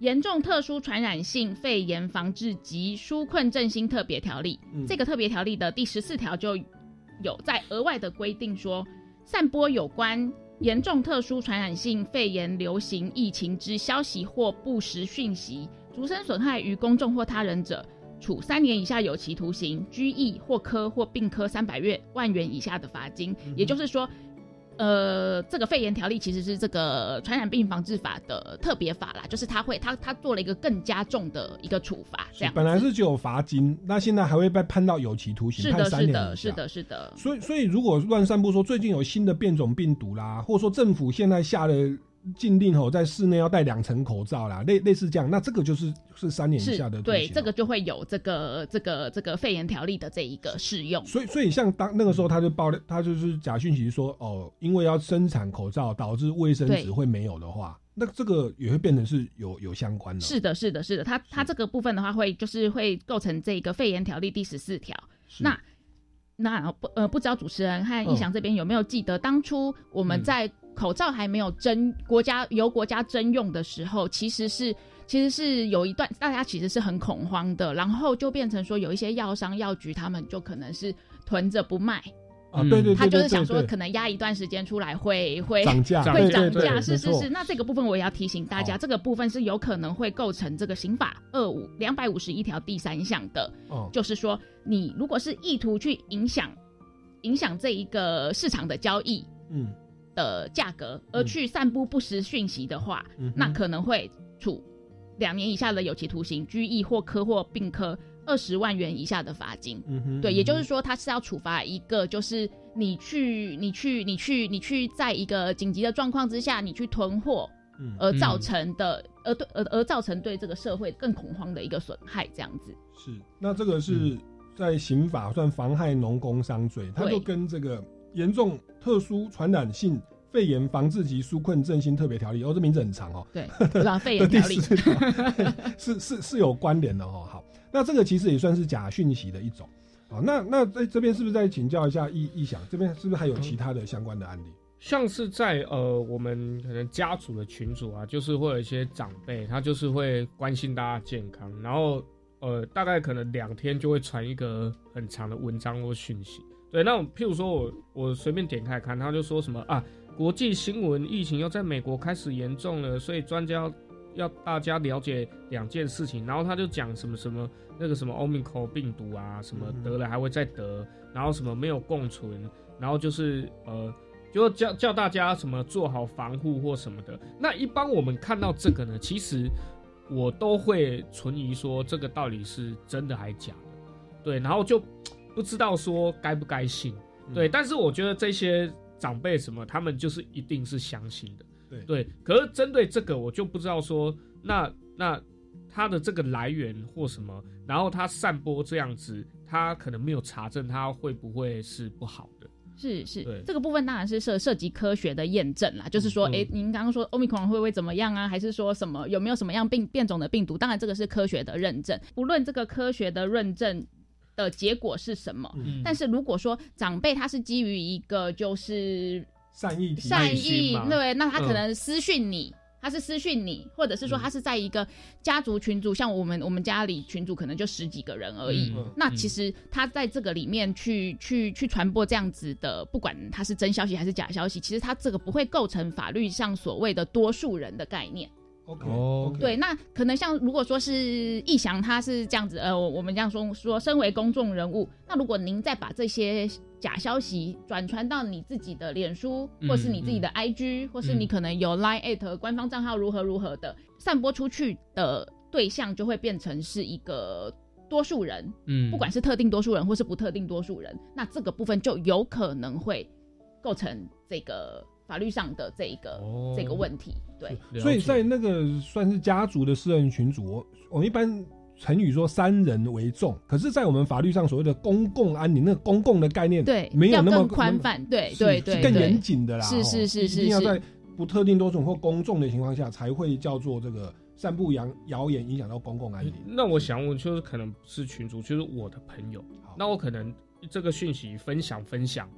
严重特殊传染性肺炎防治及纾困振兴特别条例，嗯这个特别条例的第十四条就有在额外的规定说，散播有关严重特殊传染性肺炎流行疫情之消息或不实讯息，足生损害于公众或他人者，处三年以下有期徒刑、拘役或科或并科三百月万元以下的罚金。也就是说，呃，这个肺炎条例其实是这个传染病防治法的特别法啦，就是他会它它做了一个更加重的一个处罚，这样。本来是只有罚金，那现在还会被判到有期徒刑，是的，判三是的，年以下是的，是的。所以，所以如果乱散布说最近有新的变种病毒啦，或者说政府现在下了禁令吼，在室内要戴两层口罩啦，类类似这样，那这个就是是三年以下的对，这个就会有这个这个这个肺炎条例的这一个适用。所以，所以像当那个时候，他就爆料，他就是假讯息说，哦，因为要生产口罩，导致卫生纸会没有的话，那这个也会变成是有有相关的。是的，是的，是的，它它这个部分的话会就是会构成这个肺炎条例第十四条。那那不呃不知道主持人和义祥这边有没有记得，当初我们在口罩还没有征国家由国家征用的时候，其实是其实是有一段大家其实是很恐慌的，然后就变成说有一些药商药局他们就可能是囤着不卖。啊，对对对，他就是对想说，可能压一段时间出来会会涨价会涨价，是是是。那这个部分我也要提醒大家，这个部分是有可能会构成这个刑法二五两百五十一条第三项的，哦。就是说你如果是意图去影响影响这一个市场的交易嗯的价格，而去散布不实讯息的话，嗯那可能会处两年以下的有期徒刑、拘役或科或并科二十万元以下的罚金。嗯哼对，嗯也就是说，他是要处罚一个，就是你去、你去、你去、你去，在一个紧急的状况之下，你去囤货，嗯。而造成的，而对，而而造成对这个社会更恐慌的一个损害，这样子。是，那这个是在刑法算妨害农工商罪，它就跟这个严重特殊传染性肺炎防治及纾困振兴特别条例，哦，这名字很长哦。对对吧 肺炎条例 是是是有关联的哦。好，那这个其实也算是假讯息的一种。好，那那在这边是不是再请教一下易易想，这边是不是还有其他的相关的案例？像是在呃我们可能家族的群组啊，就是会有一些长辈，他就是会关心大家健康，然后呃大概可能两天就会传一个很长的文章或讯息。对，那种譬如说我我随便点开看，他就说什么啊，国际新闻疫情又在美国开始严重了，所以专家要要大家了解两件事情，然后他就讲什么什么那个什么 Omicron 病毒啊，什么得了还会再得，然后什么没有共存，然后就是呃。就叫叫大家什么做好防护或什么的。那一般我们看到这个呢，其实我都会存疑说这个到底是真的还假的，对，然后就不知道说该不该信，对。但是我觉得这些长辈什么，他们就是一定是相信的，对对。可是针对这个，我就不知道说那那他的这个来源或什么，然后他散播这样子，他可能没有查证，他会不会是不好的？是是对，这个部分当然是涉涉及科学的验证啦，就是说，嗯哎、您刚刚说 omicron 会不会怎么样啊？还是说什么有没有什么样病变种的病毒？当然这个是科学的认证，不论这个科学的认证的结果是什么。嗯但是如果说长辈他是基于一个就是善意善意，对，那他可嗯能私讯你。他是私讯你，或者是说他是在一个家族群组，像我们我们家里群组可能就十几个人而已。嗯那其实他在这个里面去去去传播这样子的，不管他是真消息还是假消息，其实他这个不会构成法律上所谓的多数人的概念。OK，哦。对，那可能像如果说是义祥，他是这样子，呃，我我们这样说说，身为公众人物，那如果您再把这些假消息转传到你自己的脸书，嗯或是你自己的 IG，、或是你可能有 Line at 官方账号如何如何的散播出去的对象，就会变成是一个多数人，嗯。不管是特定多数人或是不特定多数人，那这个部分就有可能会构成这个法律上的这一个、哦。这个问题，对。所以在那个算是家族的私人群组，我我们一般成语说三人为重，可是，在我们法律上所谓的公共安宁，那个公共的概念对，没有那么宽泛，对是对对，是更对。严谨的啦，是哦是是是是一定要在不特定多数或公众的情况下，才会叫做这个散布谣谣言，影响到公共安宁。那我想我，就是可能是群主，就是我的朋友，那我可能这个讯息分享分享，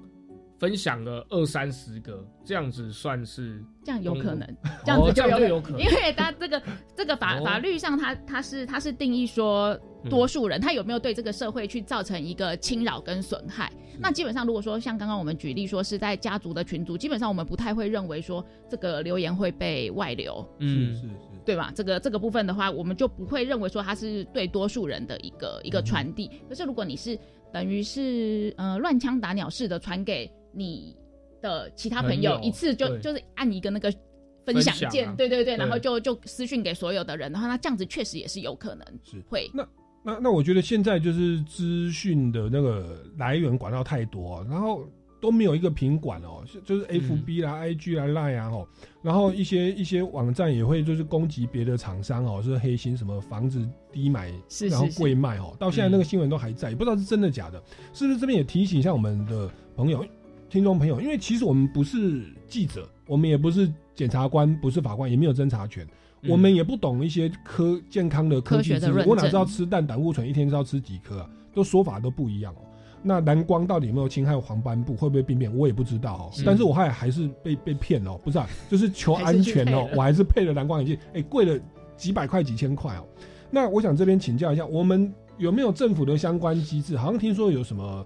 分享了二三十个，这样子算是这样有可能，这样子哦这样有就有可能。因为他这个 这个法哦。法律上它它是它是定义说嗯多数人他有没有对这个社会去造成一个侵扰跟损害。那基本上如果说像刚刚我们举例说是在家族的群组，基本上我们不太会认为说这个留言会被外流。嗯。是是对吧？这个这个部分的话，我们就不会认为说它是对多数人的一个一个传递。可是如果你是等于是呃乱枪打鸟式的传给你的其他朋友，一次就就是按一个那个分享键，对对对，然后就就私讯给所有的人，然后那这样子确实也是有可能是。会。那那那我觉得现在就是资讯的那个来源管道太多，然后都没有一个品管哦，是就是嗯。FB 啦、IG 啦、Line 啊吼，然后一些一些网站也会就是攻击别的厂商哦，是黑心什么房子低买然后贵卖哦，到现在那个新闻都还在，也不知道是真的假的，是不是这边也提醒一下我们的朋友、听众朋友，因为其实我们不是记者，我们也不是检察官，不是法官，也没有侦查权。嗯我们也不懂一些科健康的科技的我哪知道吃蛋胆固醇一天是要吃几颗啊？都说法都不一样哦。那蓝光到底有没有侵害黄斑部，会不会病变，我也不知道哦。是但是我还还是被被骗哦，不是啊，就是求安全哦我还是配了蓝光眼镜，哎，贵了几百块几千块哦。那我想这边请教一下，我们有没有政府的相关机制？好像听说有什么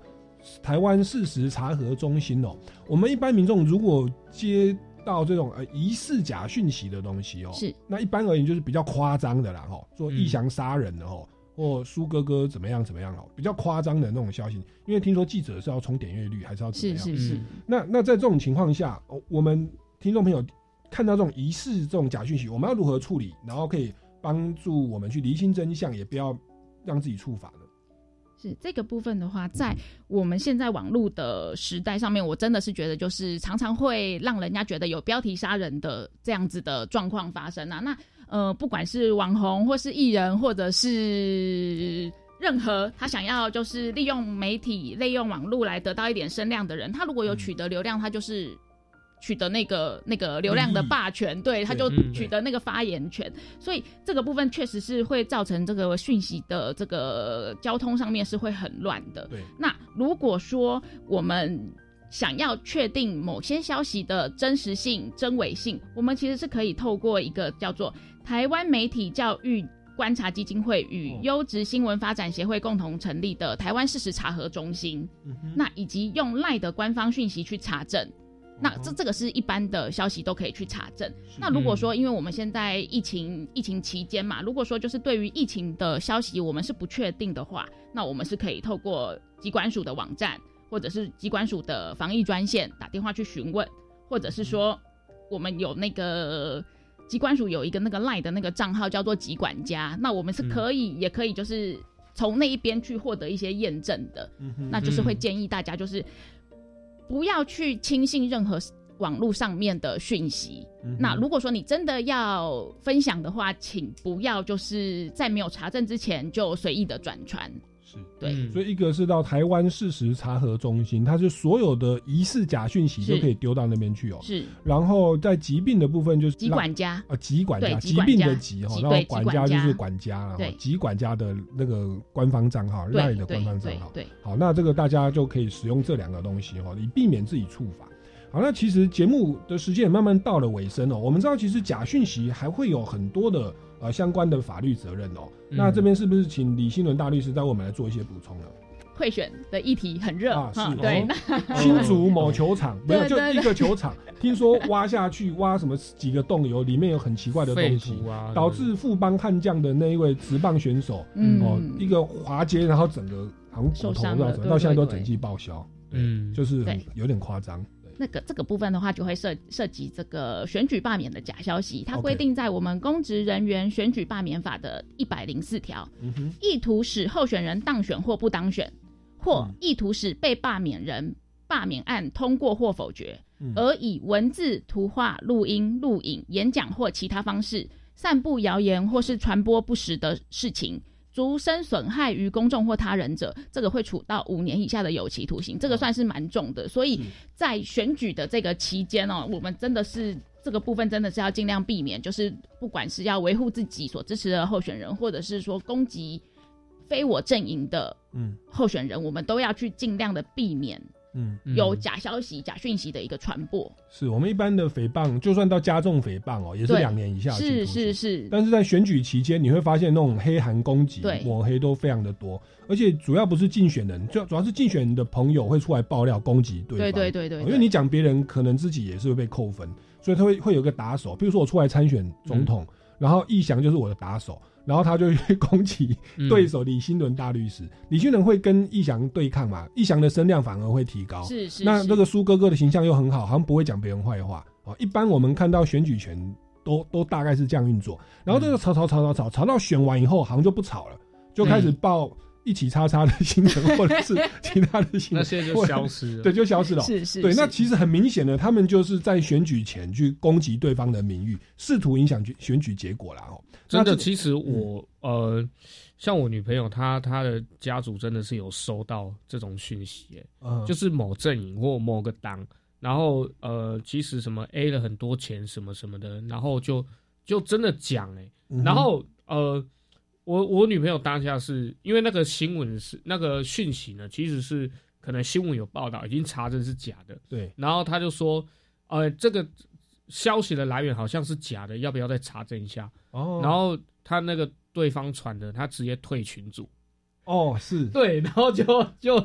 台湾事实查核中心哦。我们一般民众如果接到这种呃疑似假讯息的东西哦，是那一般而言就是比较夸张的啦哈，说义祥杀人的哦，或苏哥哥怎么样怎么样哦，比较夸张的那种消息。因为听说记者是要冲点阅率，还是要怎么样？是是是，那那在这种情况下，哦我们听众朋友看到这种疑似这种假讯息，我们要如何处理？然后可以帮助我们去厘清真相，也不要让自己触法呢？是这个部分的话，在我们现在网络的时代上面，我真的是觉得就是常常会让人家觉得有标题杀人的这样子的状况发生啊。那呃，不管是网红或是艺人，或者是任何他想要就是利用媒体、利用网络来得到一点声量的人，他如果有取得流量，他就是。取得那个那个流量的霸权，对，他就取得那个发言权，所以这个部分确实是会造成这个讯息的这个交通上面是会很乱的。对，那如果说我们想要确定某些消息的真实性、真伪性，我们其实是可以透过一个叫做台湾媒体教育。观察基金会与优质新闻发展协会共同成立的台湾事实查核中心，那以及用赖的官方讯息去查证，那这这个是一般的消息都可以去查证。那如果说，因为我们现在疫情疫情期间嘛，如果说就是对于疫情的消息我们是不确定的话，那我们是可以透过机关署的网站或者是机关署的防疫专线打电话去询问，或者是说我们有那个。机关署有一个那个 LINE 的那个账号叫做“疾管家”，那我们是可以，也可以就是从那一边去获得一些验证的。那就是会建议大家就是不要去轻信任何网络上面的讯息。那如果说你真的要分享的话，请不要就是在没有查证之前就随意的转传。是。对，嗯。所以一个是到台湾事实查核中心，它是所有的疑似假讯息都可以丢到那边去哦。是。然后在疾病的部分就是疾管家。啊，疾管家，疾病的疾哈，然后管家就是管家了对。哈，疾管家的那个官方账号，对赖的官方账号。对对。好，那这个大家就可以使用这两个东西哈，以避免自己触法。好，那其实节目的时间也慢慢到了尾声哦。我们知道，其实假讯息还会有很多的呃相关的法律责任哦。嗯那这边是不是请李新伦大律师再为我们来做一些补充呢？贿选的议题很热啊，是，哦对，新竹某球场没有就一个球场，听说挖下去挖什么几个洞有里面有很奇怪的废东西导致富邦悍将的那一位直棒选手，嗯哦，一个滑阶，然后整个好像骨受头到伤到现在都整季报销，嗯，就是很有点夸张。那个这个部分的话，就会涉涉及这个选举罢免的假消息，它规定在我们公职人员选举罢免法的一百零四条，嗯，意图使候选人当选或不当选，或嗯。意图使被罢免人罢免案通过或否决，嗯。而以文字、图画、录音、录影、演讲或其他方式散布谣言或是传播不实的事情。足生损害于公众或他人者，这个会处到五年以下的有期徒刑，这个算是蛮重的。所以在选举的这个期间哦，我们真的是这个部分真的是要尽量避免，就是不管是要维护自己所支持的候选人，或者是说攻击非我阵营的嗯。候选人，我们都要去尽量的避免嗯，有假消息、假讯息的一个传播。是我们一般的诽谤，就算到加重诽谤哦，也是两年以下的是是是，但是在选举期间，你会发现那种黑函攻击对、抹黑都非常的多，而且主要不是竞选人，就主要是竞选人的朋友会出来爆料攻击对方。对对对对对因为你讲别人，可能自己也是会被扣分，所以他会会有个打手。比如说我出来参选总统，嗯然后易翔就是我的打手，然后他就去攻击嗯对手李新伦大律师。李新伦会跟易翔对抗嘛？易翔的声量反而会提高。是是是那这个苏哥哥的形象又很好，好像不会讲别人坏话哦。一般我们看到选举权都都大概是这样运作，然后这个吵吵吵吵吵吵到选完以后，好像就不吵了，就开始报一起叉叉的行程或者是其他的行程，那些就消失了。对，就消失了。对，是是。对那其实很明显的，他们就是在选举前去攻击对方的名誉，试图影响选选举结果啦。哦，真的，其实我、呃，像我女朋友，她她的家族真的是有收到这种讯息，哎、嗯。就是某阵营或某个党，然后呃，其实什么 A 了很多钱什么什么的，然后就就真的讲哎、嗯然后呃，我我女朋友当下是因为那个新闻是那个讯息呢，其实是可能新闻有报道，已经查证是假的，对，然后他就说，呃，这个消息的来源好像是假的，要不要再查证一下？哦。然后他那个对方传的，他直接退群组，哦是，对，然后就就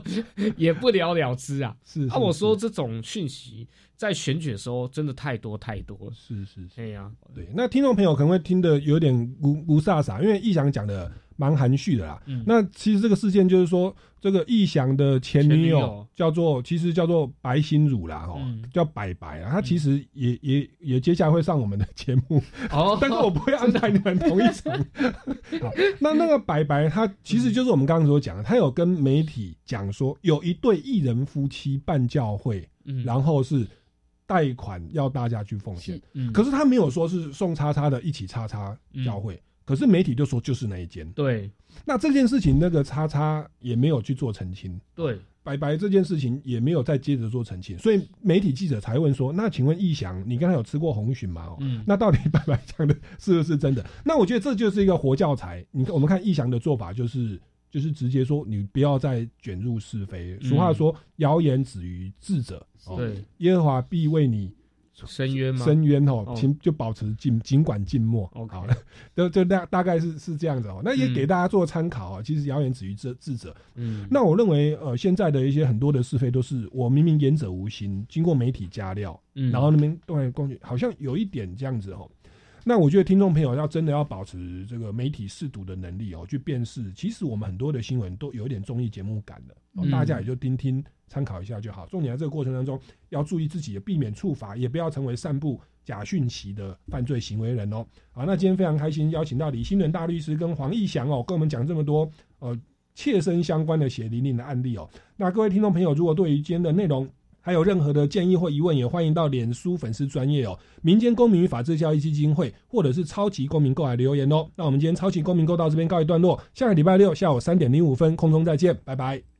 也不了了之啊。是啊，我说这种讯息在选举的时候真的太多太多了。是是是，哎呀，对，那听众朋友可能会听得有点咕咕飒飒，因为易翔讲的蛮含蓄的啦。嗯。那其实这个事件就是说，这个义祥的前女友叫做，其实叫做白心如啦，哦，嗯。叫白白啊，她其实也、也也接下来会上我们的节目，哦。但是我不会安排你们同一场。好，那那个白白，他其实就是我们刚刚所讲的，他有跟媒体讲说，有一对艺人夫妻办教会，嗯。然后是贷款要大家去奉献。是，嗯。可是他没有说是送叉叉的一起叉叉教会，可是媒体就说就是那一间。对那这件事情，那个叉叉也没有去做澄清，对，白白这件事情也没有再接着做澄清，所以媒体记者才问说：“那请问义祥，你刚才有吃过红鲟吗？”哦，嗯那到底白白讲的是不是真的？那我觉得这就是一个活教材。你看，我们看义祥的做法就是。就是直接说，你不要再卷入是非。俗话说，谣言止于智者。哦对，耶和华必为你深渊吗？深渊哦哦，请就保持静，尽管静默。好 了，就就大大概是是这样子哦。那也嗯给大家做参考啊。其实谣言止于智智者。嗯，那我认为，呃，现在的一些很多的是非都是我明明言者无心，经过媒体加料，嗯然后那边对工具好像有一点这样子哦。那我觉得听众朋友要真的要保持这个媒体试读的能力哦，去辨识。其实我们很多的新闻都有一点综艺节目感的，哦嗯大家也就听听参考一下就好。重点在这个过程当中要注意自己，避免触法，也不要成为散布假讯息的犯罪行为人哦。好，那今天非常开心邀请到李新仁大律师跟黄义祥哦，跟我们讲这么多呃切身相关的血淋淋的案例哦。那各位听众朋友，如果对于今天的内容，还有任何的建议或疑问，也欢迎到脸书粉丝专业哦，民间公民与法制教育基金会或者是超级公民购来留言哦。那我们今天超级公民购到这边告一段落，下个礼拜六下午三点零五分空中再见，拜拜。